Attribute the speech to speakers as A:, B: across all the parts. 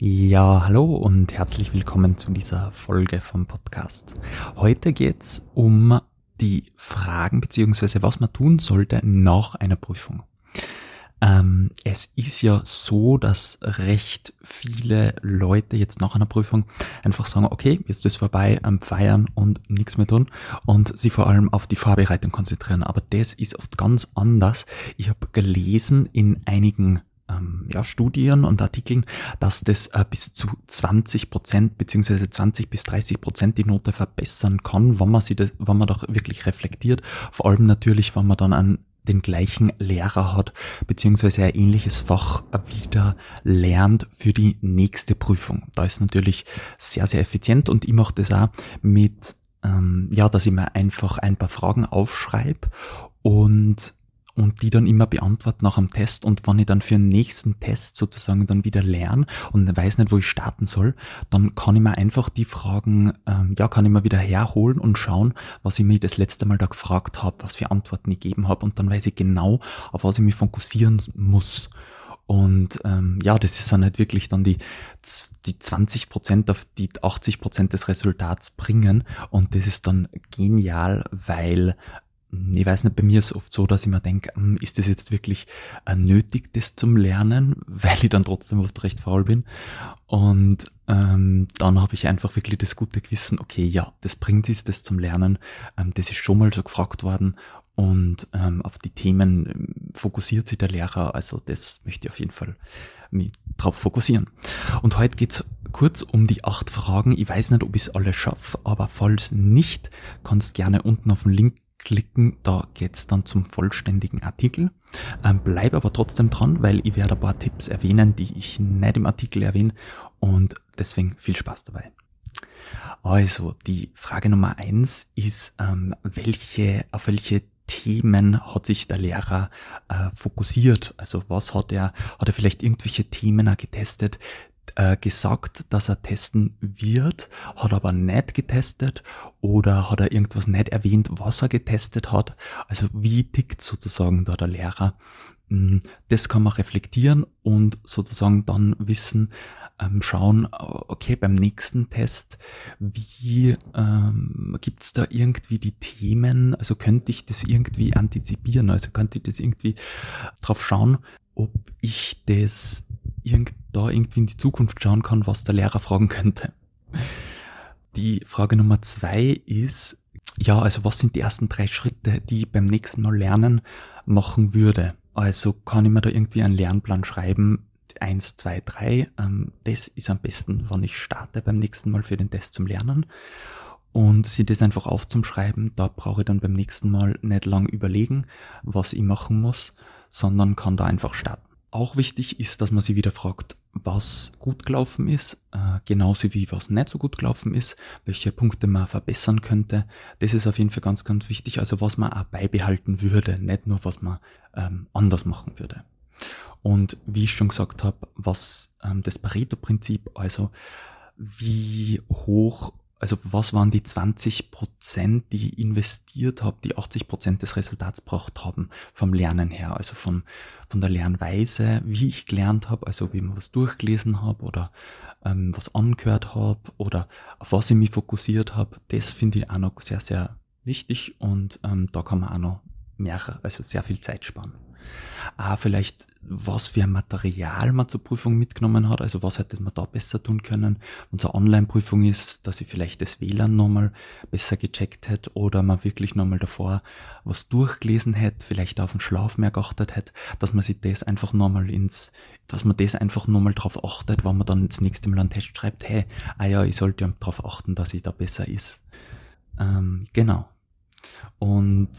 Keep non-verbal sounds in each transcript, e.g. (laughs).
A: Ja, hallo und herzlich willkommen zu dieser Folge vom Podcast. Heute geht's um die Fragen beziehungsweise was man tun sollte nach einer Prüfung. Ähm, es ist ja so, dass recht viele Leute jetzt nach einer Prüfung einfach sagen, okay, jetzt ist vorbei am Feiern und nichts mehr tun und sie vor allem auf die Vorbereitung konzentrieren. Aber das ist oft ganz anders. Ich habe gelesen in einigen ähm, ja, Studien und Artikeln, dass das äh, bis zu 20 Prozent beziehungsweise 20 bis 30 Prozent die Note verbessern kann, wenn man sie, das, wenn man doch wirklich reflektiert. Vor allem natürlich, wenn man dann an den gleichen Lehrer hat, beziehungsweise ein ähnliches Fach wieder lernt für die nächste Prüfung. Da ist natürlich sehr, sehr effizient und ich mache das auch mit, ähm, ja, dass ich mir einfach ein paar Fragen aufschreibe und und die dann immer beantworten nach dem Test und wenn ich dann für den nächsten Test sozusagen dann wieder lerne und weiß nicht, wo ich starten soll, dann kann ich mir einfach die Fragen, ähm, ja, kann ich mir wieder herholen und schauen, was ich mir das letzte Mal da gefragt habe, was für Antworten ich gegeben habe und dann weiß ich genau, auf was ich mich fokussieren muss. Und ähm, ja, das ist dann halt wirklich dann die, die 20 Prozent auf die 80 Prozent des Resultats bringen. Und das ist dann genial, weil ich weiß nicht, bei mir ist es oft so, dass ich mir denke, hm, ist das jetzt wirklich äh, nötig, das zum Lernen, (laughs) weil ich dann trotzdem oft recht faul bin. Und ähm, dann habe ich einfach wirklich das gute Gewissen, okay, ja, das bringt es, das zum Lernen. Ähm, das ist schon mal so gefragt worden und ähm, auf die Themen ähm, fokussiert sich der Lehrer. Also das möchte ich auf jeden Fall mich drauf fokussieren. Und heute geht's kurz um die acht Fragen. Ich weiß nicht, ob ich es alle schaffe, aber falls nicht, kannst gerne unten auf den Link klicken, da geht's dann zum vollständigen Artikel. Ähm, bleib aber trotzdem dran, weil ich werde ein paar Tipps erwähnen, die ich nicht im Artikel erwähne und deswegen viel Spaß dabei. Also, die Frage Nummer eins ist, ähm, welche, auf welche Themen hat sich der Lehrer äh, fokussiert? Also was hat er, hat er vielleicht irgendwelche Themen getestet, äh, gesagt, dass er testen wird, hat aber nicht getestet oder hat er irgendwas nicht erwähnt, was er getestet hat. Also wie tickt sozusagen da der Lehrer? Mm, das kann man reflektieren und sozusagen dann wissen, ähm, schauen, okay, beim nächsten Test, wie ähm, gibt da irgendwie die Themen, also könnte ich das irgendwie antizipieren, also könnte ich das irgendwie drauf schauen, ob ich das irgend, da irgendwie in die Zukunft schauen kann, was der Lehrer fragen könnte. Die Frage Nummer zwei ist, ja, also was sind die ersten drei Schritte, die ich beim nächsten Mal lernen machen würde? Also kann ich mir da irgendwie einen Lernplan schreiben, eins, zwei, drei. Ähm, das ist am besten, wann ich starte beim nächsten Mal für den Test zum Lernen. Und sie das einfach aufzuschreiben, da brauche ich dann beim nächsten Mal nicht lang überlegen, was ich machen muss, sondern kann da einfach starten. Auch wichtig ist, dass man sich wieder fragt, was gut gelaufen ist, äh, genauso wie was nicht so gut gelaufen ist, welche Punkte man verbessern könnte. Das ist auf jeden Fall ganz, ganz wichtig. Also was man auch beibehalten würde, nicht nur was man ähm, anders machen würde. Und wie ich schon gesagt habe, was ähm, das Pareto-Prinzip, also wie hoch also was waren die 20 Prozent, die ich investiert habe, die 80 Prozent des Resultats braucht haben vom Lernen her, also von, von der Lernweise, wie ich gelernt habe, also ob ich mir was durchgelesen habe oder ähm, was angehört habe oder auf was ich mich fokussiert habe, das finde ich auch noch sehr, sehr wichtig und ähm, da kann man auch noch mehr, also sehr viel Zeit sparen. Auch vielleicht, was für ein Material man zur Prüfung mitgenommen hat, also was hätte man da besser tun können. Wenn es eine Online-Prüfung ist, dass ich vielleicht das WLAN nochmal besser gecheckt hätte oder man wirklich nochmal davor was durchgelesen hätte, vielleicht auf den Schlaf mehr geachtet hätte, dass man sich das einfach nochmal ins, dass man das einfach nochmal drauf achtet, wenn man dann das nächste Mal einen Test schreibt, hey, ah ja, ich sollte ja darauf achten, dass ich da besser ist. Ähm, genau. Und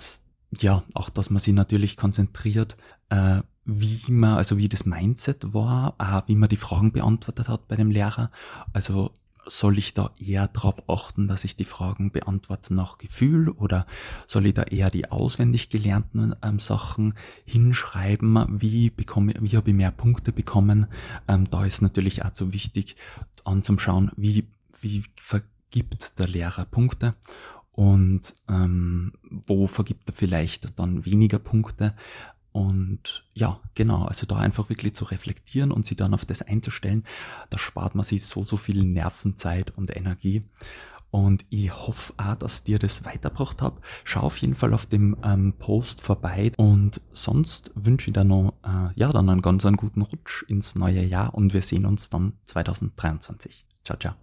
A: ja, auch dass man sich natürlich konzentriert, äh, wie man, also wie das Mindset war, äh, wie man die Fragen beantwortet hat bei dem Lehrer. Also soll ich da eher darauf achten, dass ich die Fragen beantworte nach Gefühl oder soll ich da eher die auswendig gelernten ähm, Sachen hinschreiben? Wie bekomme, wie habe ich mehr Punkte bekommen? Ähm, da ist natürlich auch so wichtig anzuschauen, wie, wie vergibt der Lehrer Punkte und ähm, wo vergibt er vielleicht dann weniger Punkte. Und ja, genau, also da einfach wirklich zu reflektieren und sie dann auf das einzustellen, da spart man sich so, so viel Nervenzeit und Energie. Und ich hoffe auch, dass dir das weitergebracht hat. Schau auf jeden Fall auf dem ähm, Post vorbei. Und sonst wünsche ich dir noch, äh, ja, dann einen ganz einen guten Rutsch ins neue Jahr und wir sehen uns dann 2023. Ciao, ciao.